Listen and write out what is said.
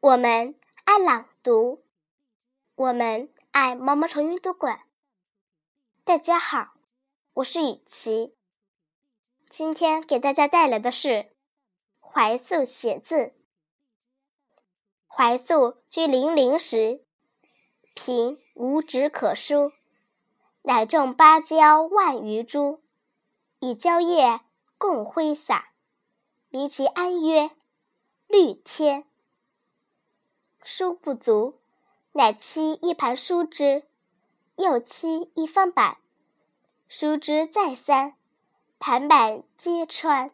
我们爱朗读，我们爱毛毛虫阅读馆。大家好，我是雨琪，今天给大家带来的是怀素写字。怀素居零陵时，贫无纸可书，乃种芭蕉万余株，以蕉叶共挥洒，迷其安曰：“绿天。”书不足，乃漆一盘书之，又漆一方板。书之再三，盘板皆穿。